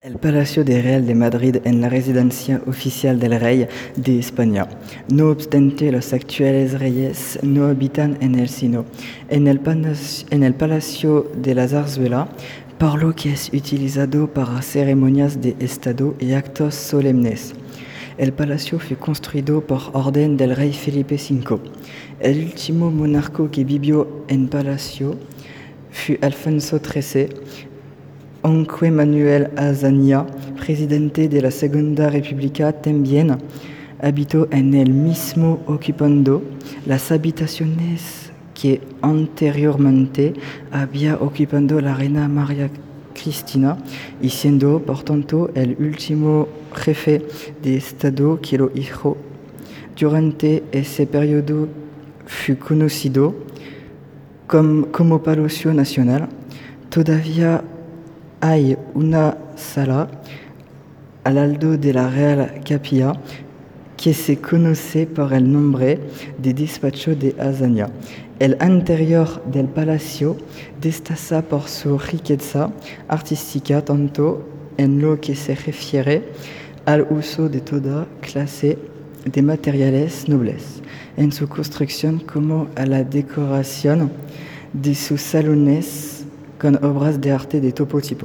El Palacio de Real de Madrid en la residencia oficial del rey de España. No obstante, los actuales reyes no habitan en el sino en el, Palacio de la Zarzuela, por lo que es utilizado para ceremonias de Estado y actos solemnes. El palacio fue construido por orden del rey Felipe V. El último monarca que vivió en palacio fue Alfonso XIII aunque Manuel Azaña, presidente de la Segunda República, también habitó en el mismo ocupando las habitaciones que anteriormente había ocupando la reina María Cristina y siendo por tanto el último jefe de Estado que lo hizo. Durante ese periodo fue conocido como, como Palacio Nacional. Todavía hay una sala al lado de la Real Capilla que se conoce por el nombre de despacho de Azaña. El interior del palacio destaca por su riqueza artística tanto en lo que se refiere al uso de toda clase de materiales nobles en su construcción como a la decoración de sus salones con obras de arte de todo tipo.